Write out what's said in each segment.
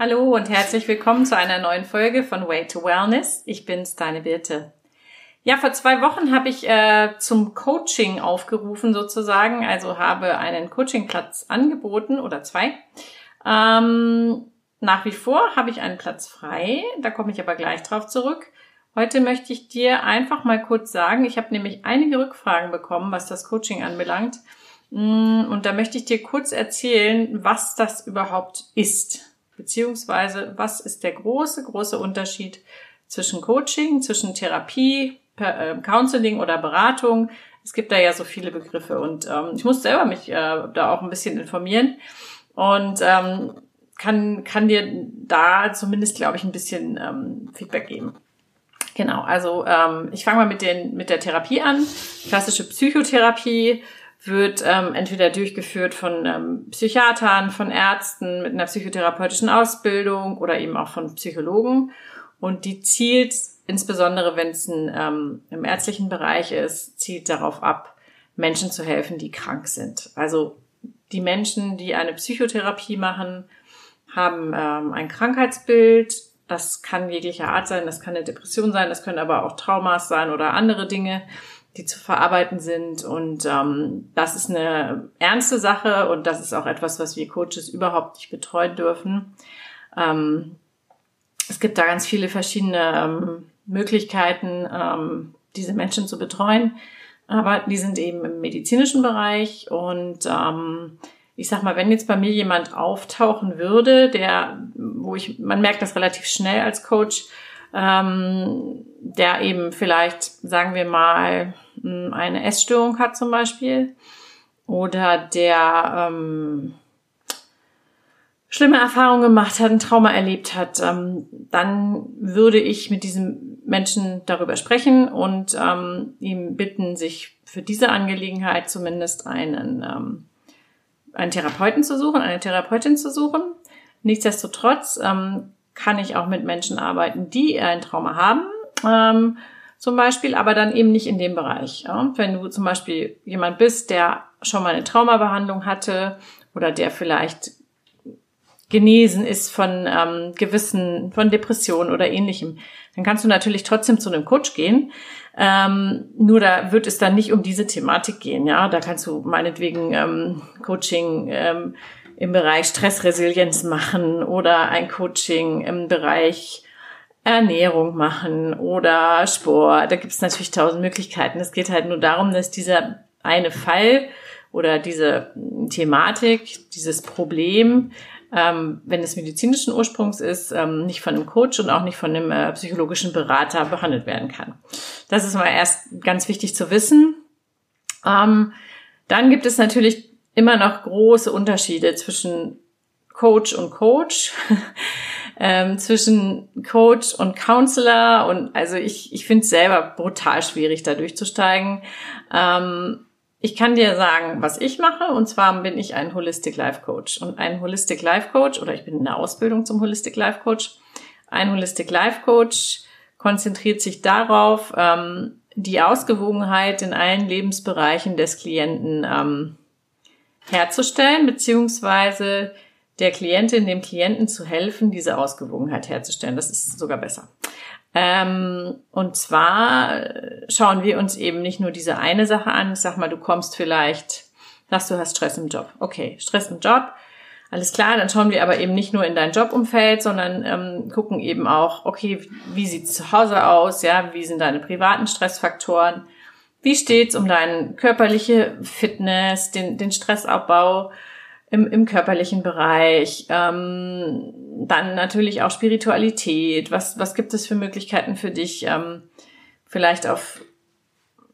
Hallo und herzlich willkommen zu einer neuen Folge von Way to Wellness. Ich bin's, deine Birte. Ja, vor zwei Wochen habe ich äh, zum Coaching aufgerufen sozusagen, also habe einen Coachingplatz angeboten oder zwei. Ähm, nach wie vor habe ich einen Platz frei, da komme ich aber gleich drauf zurück. Heute möchte ich dir einfach mal kurz sagen, ich habe nämlich einige Rückfragen bekommen, was das Coaching anbelangt. Mm, und da möchte ich dir kurz erzählen, was das überhaupt ist. Beziehungsweise, was ist der große, große Unterschied zwischen Coaching, zwischen Therapie, äh, Counseling oder Beratung? Es gibt da ja so viele Begriffe und ähm, ich muss selber mich äh, da auch ein bisschen informieren und ähm, kann, kann dir da zumindest, glaube ich, ein bisschen ähm, Feedback geben. Genau, also ähm, ich fange mal mit, den, mit der Therapie an. Klassische Psychotherapie wird ähm, entweder durchgeführt von ähm, Psychiatern, von Ärzten mit einer psychotherapeutischen Ausbildung oder eben auch von Psychologen. Und die zielt, insbesondere wenn es ähm, im ärztlichen Bereich ist, zielt darauf ab, Menschen zu helfen, die krank sind. Also die Menschen, die eine Psychotherapie machen, haben ähm, ein Krankheitsbild. Das kann jeglicher Art sein, das kann eine Depression sein, das können aber auch Traumas sein oder andere Dinge die zu verarbeiten sind. Und ähm, das ist eine ernste Sache und das ist auch etwas, was wir Coaches überhaupt nicht betreuen dürfen. Ähm, es gibt da ganz viele verschiedene ähm, Möglichkeiten, ähm, diese Menschen zu betreuen, aber die sind eben im medizinischen Bereich und ähm, ich sag mal, wenn jetzt bei mir jemand auftauchen würde, der, wo ich, man merkt das relativ schnell als Coach, ähm, der eben vielleicht, sagen wir mal, eine Essstörung hat zum Beispiel oder der ähm, schlimme Erfahrungen gemacht hat, ein Trauma erlebt hat, ähm, dann würde ich mit diesem Menschen darüber sprechen und ähm, ihm bitten, sich für diese Angelegenheit zumindest einen, ähm, einen Therapeuten zu suchen, eine Therapeutin zu suchen. Nichtsdestotrotz ähm, kann ich auch mit Menschen arbeiten, die ein Trauma haben. Ähm, zum Beispiel, aber dann eben nicht in dem Bereich. Ja? Wenn du zum Beispiel jemand bist, der schon mal eine Traumabehandlung hatte oder der vielleicht genesen ist von ähm, gewissen, von Depressionen oder ähnlichem, dann kannst du natürlich trotzdem zu einem Coach gehen. Ähm, nur da wird es dann nicht um diese Thematik gehen. Ja, da kannst du meinetwegen ähm, Coaching ähm, im Bereich Stressresilienz machen oder ein Coaching im Bereich Ernährung machen oder Sport. Da gibt es natürlich tausend Möglichkeiten. Es geht halt nur darum, dass dieser eine Fall oder diese Thematik, dieses Problem, ähm, wenn es medizinischen Ursprungs ist, ähm, nicht von einem Coach und auch nicht von einem äh, psychologischen Berater behandelt werden kann. Das ist mal erst ganz wichtig zu wissen. Ähm, dann gibt es natürlich immer noch große Unterschiede zwischen Coach und Coach. ähm, zwischen Coach und Counselor und also ich, ich finde es selber brutal schwierig, da durchzusteigen. Ähm, ich kann dir sagen, was ich mache, und zwar bin ich ein Holistic Life Coach. Und ein Holistic Life Coach, oder ich bin in der Ausbildung zum Holistic Life Coach, ein Holistic Life Coach konzentriert sich darauf, ähm, die Ausgewogenheit in allen Lebensbereichen des Klienten ähm, herzustellen, beziehungsweise der Klientin, dem Klienten zu helfen, diese Ausgewogenheit herzustellen. Das ist sogar besser. Ähm, und zwar schauen wir uns eben nicht nur diese eine Sache an. Ich sag mal, du kommst vielleicht, sagst du hast Stress im Job. Okay, Stress im Job. Alles klar, dann schauen wir aber eben nicht nur in dein Jobumfeld, sondern ähm, gucken eben auch, okay, wie sieht's zu Hause aus, ja, wie sind deine privaten Stressfaktoren, wie steht's um deine körperliche Fitness, den, den Stressabbau, im, im körperlichen Bereich, ähm, dann natürlich auch Spiritualität. Was, was gibt es für Möglichkeiten für dich, ähm, vielleicht auf,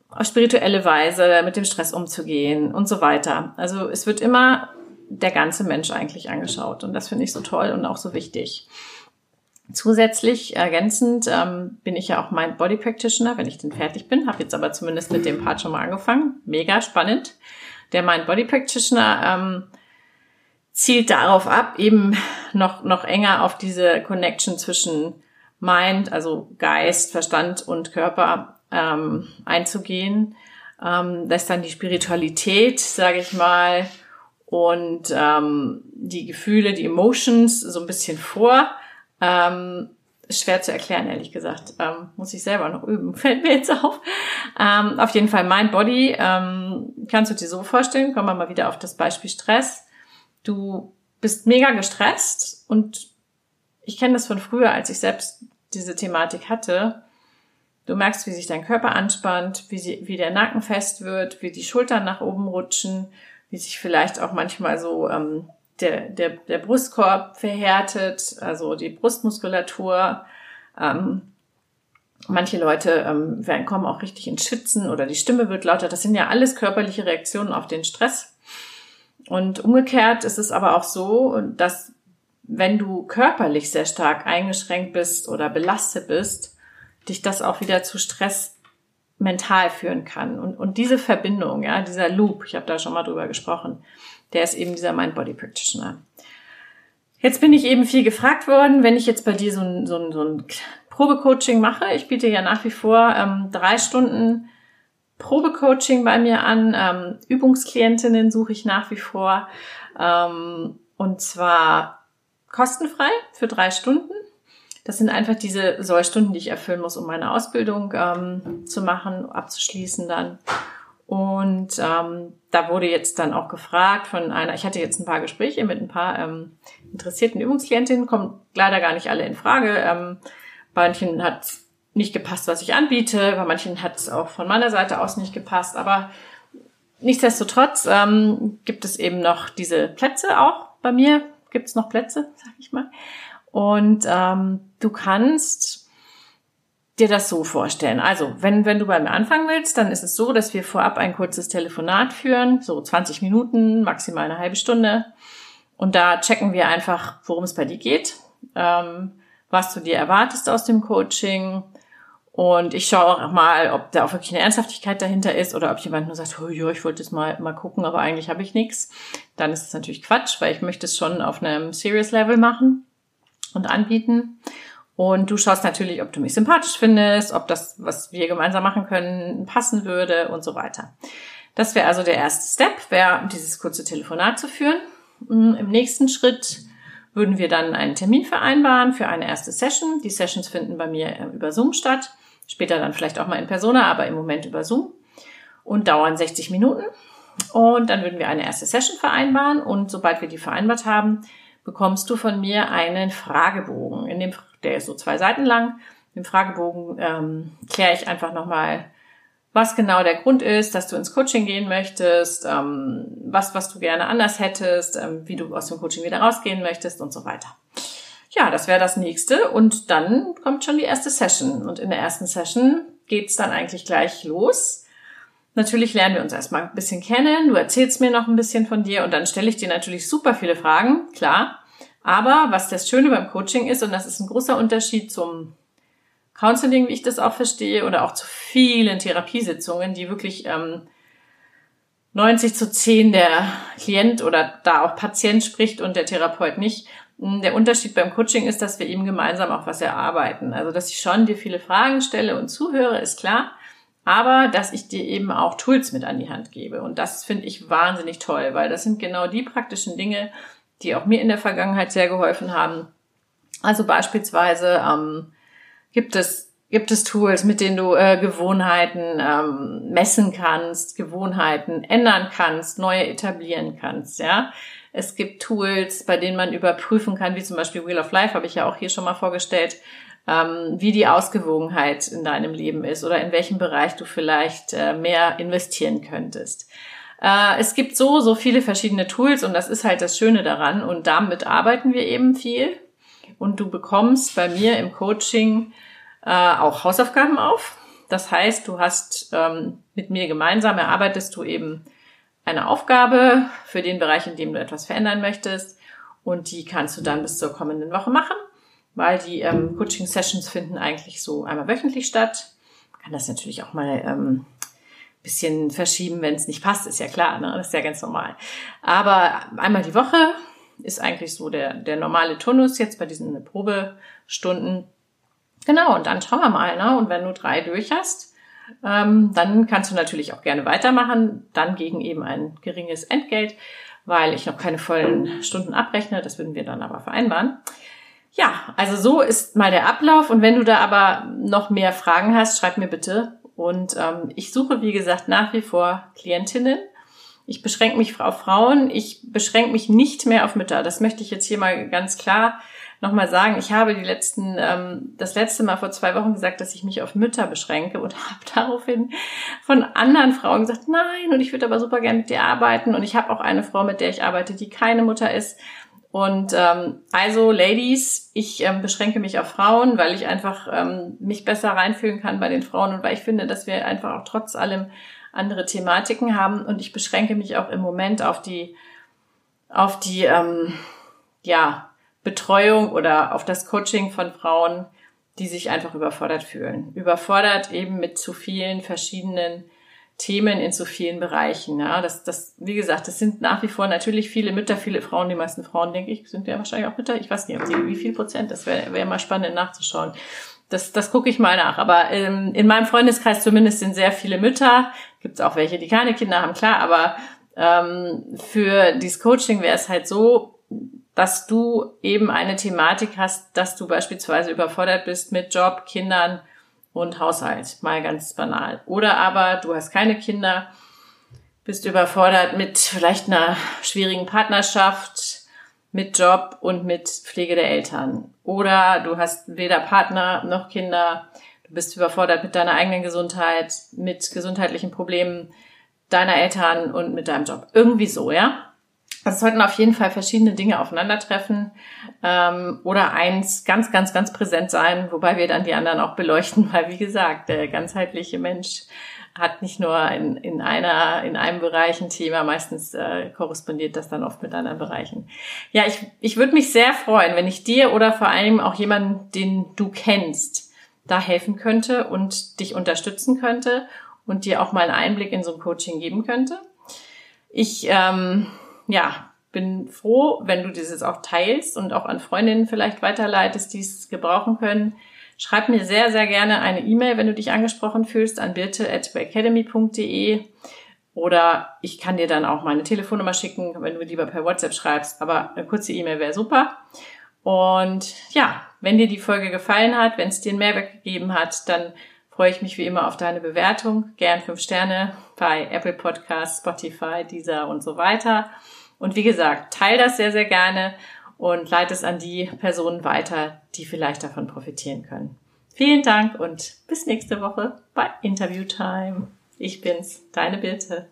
auf spirituelle Weise mit dem Stress umzugehen und so weiter. Also es wird immer der ganze Mensch eigentlich angeschaut und das finde ich so toll und auch so wichtig. Zusätzlich ergänzend ähm, bin ich ja auch mein Body Practitioner, wenn ich denn fertig bin. Habe jetzt aber zumindest mit dem Part schon mal angefangen. Mega spannend. Der Mind Body Practitioner ähm, zielt darauf ab, eben noch, noch enger auf diese Connection zwischen Mind, also Geist, Verstand und Körper ähm, einzugehen. Ähm, lässt dann die Spiritualität, sage ich mal, und ähm, die Gefühle, die Emotions so ein bisschen vor. Ähm, schwer zu erklären, ehrlich gesagt. Ähm, muss ich selber noch üben, fällt mir jetzt auf. Ähm, auf jeden Fall Mind Body. Ähm, kannst du dir so vorstellen, kommen wir mal wieder auf das Beispiel Stress. Du bist mega gestresst und ich kenne das von früher, als ich selbst diese Thematik hatte. Du merkst, wie sich dein Körper anspannt, wie, sie, wie der Nacken fest wird, wie die Schultern nach oben rutschen, wie sich vielleicht auch manchmal so ähm, der, der, der Brustkorb verhärtet, also die Brustmuskulatur. Ähm, manche Leute ähm, werden, kommen auch richtig ins Schwitzen oder die Stimme wird lauter. Das sind ja alles körperliche Reaktionen auf den Stress. Und umgekehrt ist es aber auch so, dass wenn du körperlich sehr stark eingeschränkt bist oder belastet bist, dich das auch wieder zu Stress mental führen kann. Und, und diese Verbindung, ja, dieser Loop, ich habe da schon mal drüber gesprochen, der ist eben dieser Mind-Body Practitioner. Jetzt bin ich eben viel gefragt worden, wenn ich jetzt bei dir so ein, so ein, so ein Probecoaching mache. Ich biete ja nach wie vor ähm, drei Stunden Probecoaching bei mir an. Ähm, Übungsklientinnen suche ich nach wie vor. Ähm, und zwar kostenfrei für drei Stunden. Das sind einfach diese Sollstunden, die ich erfüllen muss, um meine Ausbildung ähm, zu machen, abzuschließen dann. Und ähm, da wurde jetzt dann auch gefragt von einer, ich hatte jetzt ein paar Gespräche mit ein paar ähm, interessierten Übungsklientinnen, kommen leider gar nicht alle in Frage. Ähm, manchen hat nicht gepasst, was ich anbiete, bei manchen hat es auch von meiner Seite aus nicht gepasst, aber nichtsdestotrotz ähm, gibt es eben noch diese Plätze auch bei mir, gibt es noch Plätze, sag ich mal. Und ähm, du kannst dir das so vorstellen. Also, wenn, wenn du bei mir anfangen willst, dann ist es so, dass wir vorab ein kurzes Telefonat führen, so 20 Minuten, maximal eine halbe Stunde. Und da checken wir einfach, worum es bei dir geht, ähm, was du dir erwartest aus dem Coaching. Und ich schaue auch mal, ob da auch wirklich eine Ernsthaftigkeit dahinter ist oder ob jemand nur sagt, oh, ja, ich wollte es mal, mal gucken, aber eigentlich habe ich nichts. Dann ist es natürlich Quatsch, weil ich möchte es schon auf einem Serious Level machen und anbieten. Und du schaust natürlich, ob du mich sympathisch findest, ob das, was wir gemeinsam machen können, passen würde und so weiter. Das wäre also der erste Step, wäre dieses kurze Telefonat zu führen. Mm, Im nächsten Schritt würden wir dann einen Termin vereinbaren für eine erste Session. Die Sessions finden bei mir äh, über Zoom statt. Später dann vielleicht auch mal in Persona, aber im Moment über Zoom. Und dauern 60 Minuten. Und dann würden wir eine erste Session vereinbaren. Und sobald wir die vereinbart haben, bekommst du von mir einen Fragebogen. In dem, der ist so zwei Seiten lang. Im Fragebogen ähm, kläre ich einfach nochmal, was genau der Grund ist, dass du ins Coaching gehen möchtest, ähm, was, was du gerne anders hättest, ähm, wie du aus dem Coaching wieder rausgehen möchtest und so weiter. Ja, das wäre das nächste. Und dann kommt schon die erste Session. Und in der ersten Session geht's dann eigentlich gleich los. Natürlich lernen wir uns erstmal ein bisschen kennen. Du erzählst mir noch ein bisschen von dir und dann stelle ich dir natürlich super viele Fragen, klar. Aber was das Schöne beim Coaching ist, und das ist ein großer Unterschied zum Counseling, wie ich das auch verstehe, oder auch zu vielen Therapiesitzungen, die wirklich ähm, 90 zu 10 der Klient oder da auch Patient spricht und der Therapeut nicht. Der Unterschied beim Coaching ist, dass wir eben gemeinsam auch was erarbeiten. Also, dass ich schon dir viele Fragen stelle und zuhöre, ist klar aber dass ich dir eben auch Tools mit an die Hand gebe. Und das finde ich wahnsinnig toll, weil das sind genau die praktischen Dinge, die auch mir in der Vergangenheit sehr geholfen haben. Also beispielsweise ähm, gibt es gibt es Tools, mit denen du äh, Gewohnheiten ähm, messen kannst, Gewohnheiten ändern kannst, neue etablieren kannst. Ja, es gibt Tools, bei denen man überprüfen kann, wie zum Beispiel Wheel of Life, habe ich ja auch hier schon mal vorgestellt, ähm, wie die Ausgewogenheit in deinem Leben ist oder in welchem Bereich du vielleicht äh, mehr investieren könntest. Äh, es gibt so, so viele verschiedene Tools und das ist halt das Schöne daran und damit arbeiten wir eben viel und du bekommst bei mir im Coaching äh, auch Hausaufgaben auf. Das heißt, du hast ähm, mit mir gemeinsam erarbeitest du eben eine Aufgabe für den Bereich, in dem du etwas verändern möchtest und die kannst du dann bis zur kommenden Woche machen weil die ähm, Coaching-Sessions finden eigentlich so einmal wöchentlich statt. Man kann das natürlich auch mal ähm, bisschen verschieben, wenn es nicht passt, ist ja klar, ne? das ist ja ganz normal. Aber einmal die Woche ist eigentlich so der, der normale Turnus jetzt bei diesen Probestunden. Genau, und dann schauen wir mal. Ne? Und wenn du drei durch hast, ähm, dann kannst du natürlich auch gerne weitermachen, dann gegen eben ein geringes Entgelt. weil ich noch keine vollen Stunden abrechne. Das würden wir dann aber vereinbaren. Ja, also so ist mal der Ablauf. Und wenn du da aber noch mehr Fragen hast, schreib mir bitte. Und ähm, ich suche, wie gesagt, nach wie vor Klientinnen. Ich beschränke mich auf Frauen. Ich beschränke mich nicht mehr auf Mütter. Das möchte ich jetzt hier mal ganz klar nochmal sagen, ich habe die letzten, ähm, das letzte Mal vor zwei Wochen gesagt, dass ich mich auf Mütter beschränke und habe daraufhin von anderen Frauen gesagt, nein, und ich würde aber super gerne mit dir arbeiten. Und ich habe auch eine Frau, mit der ich arbeite, die keine Mutter ist. Und ähm, also, Ladies, ich ähm, beschränke mich auf Frauen, weil ich einfach ähm, mich besser reinfühlen kann bei den Frauen und weil ich finde, dass wir einfach auch trotz allem andere Thematiken haben. Und ich beschränke mich auch im Moment auf die, auf die, ähm, ja, Betreuung oder auf das Coaching von Frauen, die sich einfach überfordert fühlen. Überfordert eben mit zu vielen verschiedenen Themen in zu vielen Bereichen. Ja, das, das, wie gesagt, das sind nach wie vor natürlich viele Mütter, viele Frauen. Die meisten Frauen, denke ich, sind ja wahrscheinlich auch Mütter. Ich weiß nicht, wie viel Prozent. Das wäre wär mal spannend nachzuschauen. Das, das gucke ich mal nach. Aber ähm, in meinem Freundeskreis zumindest sind sehr viele Mütter. Gibt es auch welche, die keine Kinder haben, klar. Aber ähm, für dieses Coaching wäre es halt so, dass du eben eine Thematik hast, dass du beispielsweise überfordert bist mit Job, Kindern und Haushalt, mal ganz banal. Oder aber du hast keine Kinder, bist überfordert mit vielleicht einer schwierigen Partnerschaft, mit Job und mit Pflege der Eltern. Oder du hast weder Partner noch Kinder, du bist überfordert mit deiner eigenen Gesundheit, mit gesundheitlichen Problemen deiner Eltern und mit deinem Job. Irgendwie so, ja? Es sollten auf jeden Fall verschiedene Dinge aufeinandertreffen ähm, oder eins ganz, ganz, ganz präsent sein, wobei wir dann die anderen auch beleuchten, weil wie gesagt, der ganzheitliche Mensch hat nicht nur in, in einer in einem Bereich ein Thema, meistens äh, korrespondiert das dann oft mit anderen Bereichen. Ja, ich, ich würde mich sehr freuen, wenn ich dir oder vor allem auch jemanden, den du kennst, da helfen könnte und dich unterstützen könnte und dir auch mal einen Einblick in so ein Coaching geben könnte. Ich ähm, ja, bin froh, wenn du dieses auch teilst und auch an Freundinnen vielleicht weiterleitest, die es gebrauchen können. Schreib mir sehr, sehr gerne eine E-Mail, wenn du dich angesprochen fühlst, an birte.academy.de oder ich kann dir dann auch meine Telefonnummer schicken, wenn du lieber per WhatsApp schreibst, aber eine kurze E-Mail wäre super. Und ja, wenn dir die Folge gefallen hat, wenn es dir einen Mehrwert gegeben hat, dann freue ich mich wie immer auf deine Bewertung. Gern fünf Sterne bei Apple Podcasts, Spotify, Deezer und so weiter. Und wie gesagt, teile das sehr, sehr gerne und leite es an die Personen weiter, die vielleicht davon profitieren können. Vielen Dank und bis nächste Woche bei Interview Time. Ich bin's, deine Birte.